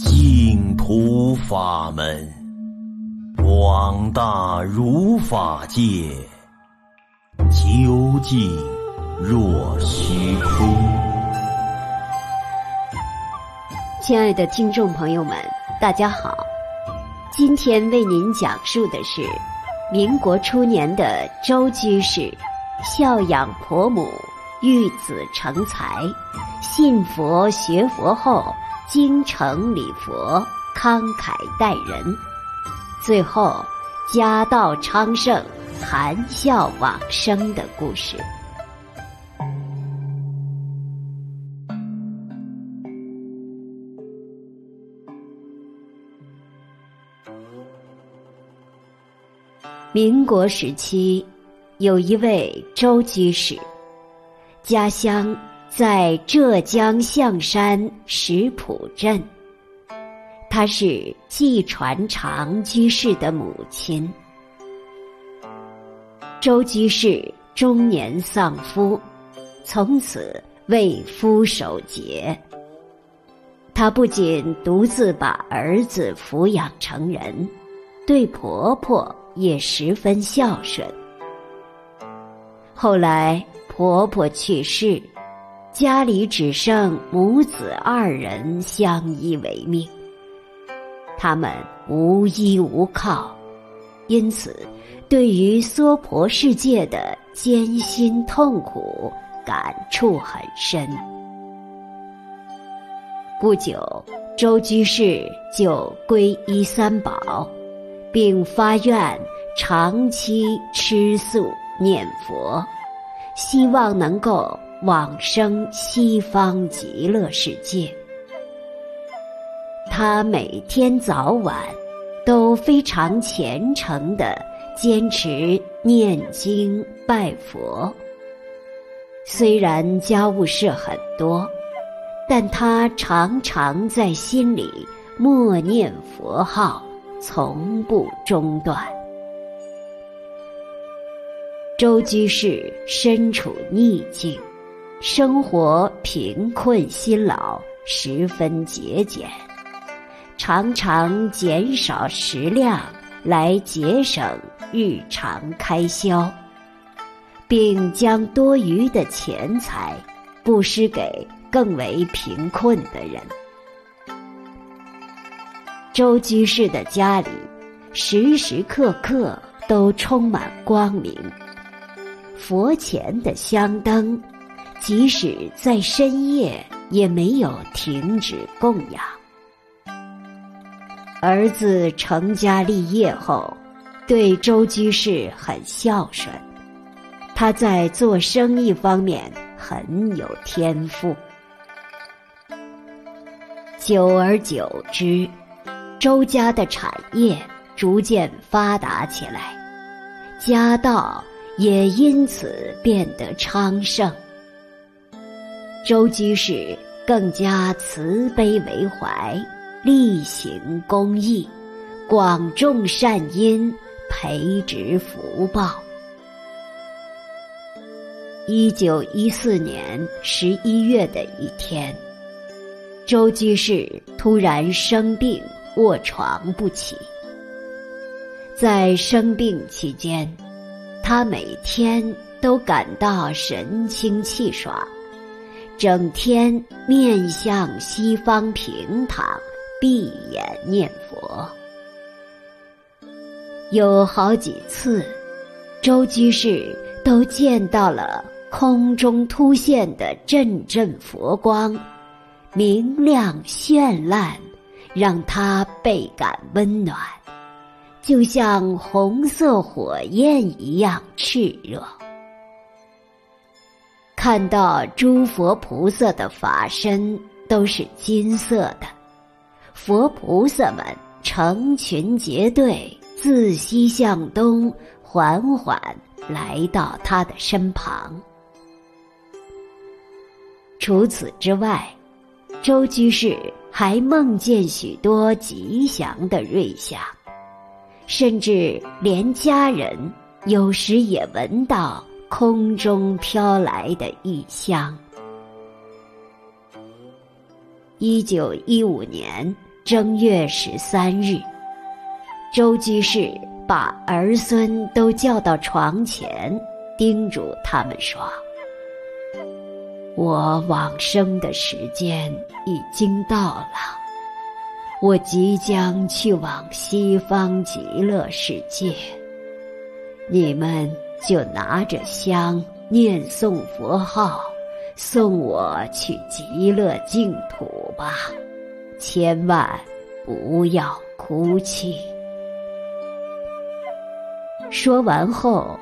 净土法门，广大如法界，究竟若虚空。亲爱的听众朋友们，大家好，今天为您讲述的是民国初年的周居士孝养婆母，育子成才，信佛学佛后。精诚礼佛，慷慨待人，最后家道昌盛，含笑往生的故事。民国时期，有一位周居士，家乡。在浙江象山石浦镇，她是季传长居士的母亲。周居士中年丧夫，从此为夫守节。她不仅独自把儿子抚养成人，对婆婆也十分孝顺。后来婆婆去世。家里只剩母子二人相依为命，他们无依无靠，因此对于娑婆世界的艰辛痛苦感触很深。不久，周居士就皈依三宝，并发愿长期吃素念佛，希望能够。往生西方极乐世界，他每天早晚都非常虔诚地坚持念经拜佛。虽然家务事很多，但他常常在心里默念佛号，从不中断。周居士身处逆境。生活贫困辛劳，十分节俭，常常减少食量来节省日常开销，并将多余的钱财布施给更为贫困的人。周居士的家里时时刻刻都充满光明，佛前的香灯。即使在深夜，也没有停止供养。儿子成家立业后，对周居士很孝顺。他在做生意方面很有天赋。久而久之，周家的产业逐渐发达起来，家道也因此变得昌盛。周居士更加慈悲为怀，力行公益，广种善因，培植福报。一九一四年十一月的一天，周居士突然生病，卧床不起。在生病期间，他每天都感到神清气爽。整天面向西方平躺，闭眼念佛。有好几次，周居士都见到了空中突现的阵阵佛光，明亮绚烂，让他倍感温暖，就像红色火焰一样炽热。看到诸佛菩萨的法身都是金色的，佛菩萨们成群结队，自西向东，缓缓来到他的身旁。除此之外，周居士还梦见许多吉祥的瑞相，甚至连家人有时也闻到。空中飘来的异香。一九一五年，正月十三日，周居士把儿孙都叫到床前，叮嘱他们说：“我往生的时间已经到了，我即将去往西方极乐世界，你们就拿着香念诵佛号，送我去极乐净土吧。”千万不要哭泣。说完后，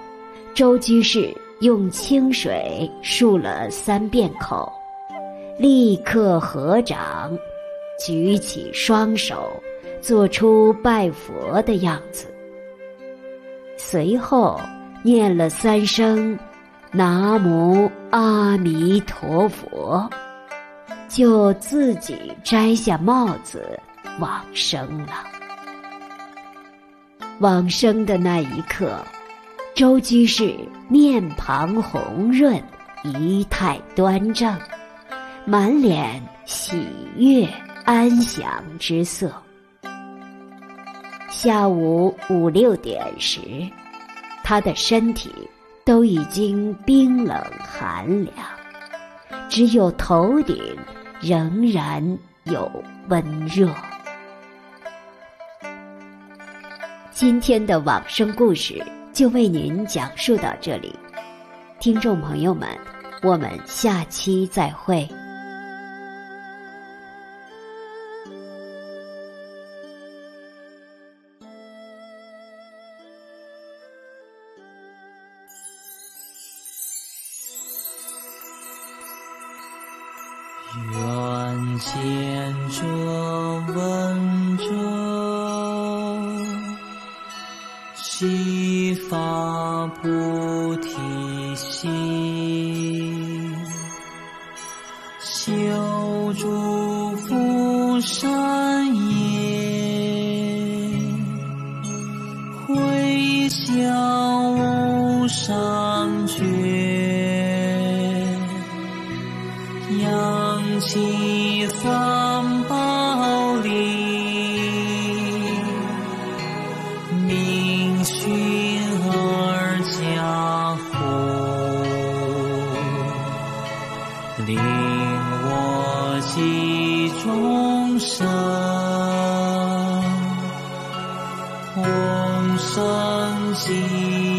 周居士用清水漱了三遍口，立刻合掌，举起双手，做出拜佛的样子。随后念了三声“南无阿弥陀佛”。就自己摘下帽子往生了。往生的那一刻，周居士面庞红润，仪态端正，满脸喜悦安详之色。下午五六点时，他的身体都已经冰冷寒凉，只有头顶。仍然有温热。今天的往生故事就为您讲述到这里，听众朋友们，我们下期再会。愿见者闻者，悉发菩提心，修诸福善业，回向无上令我济众生，同生极。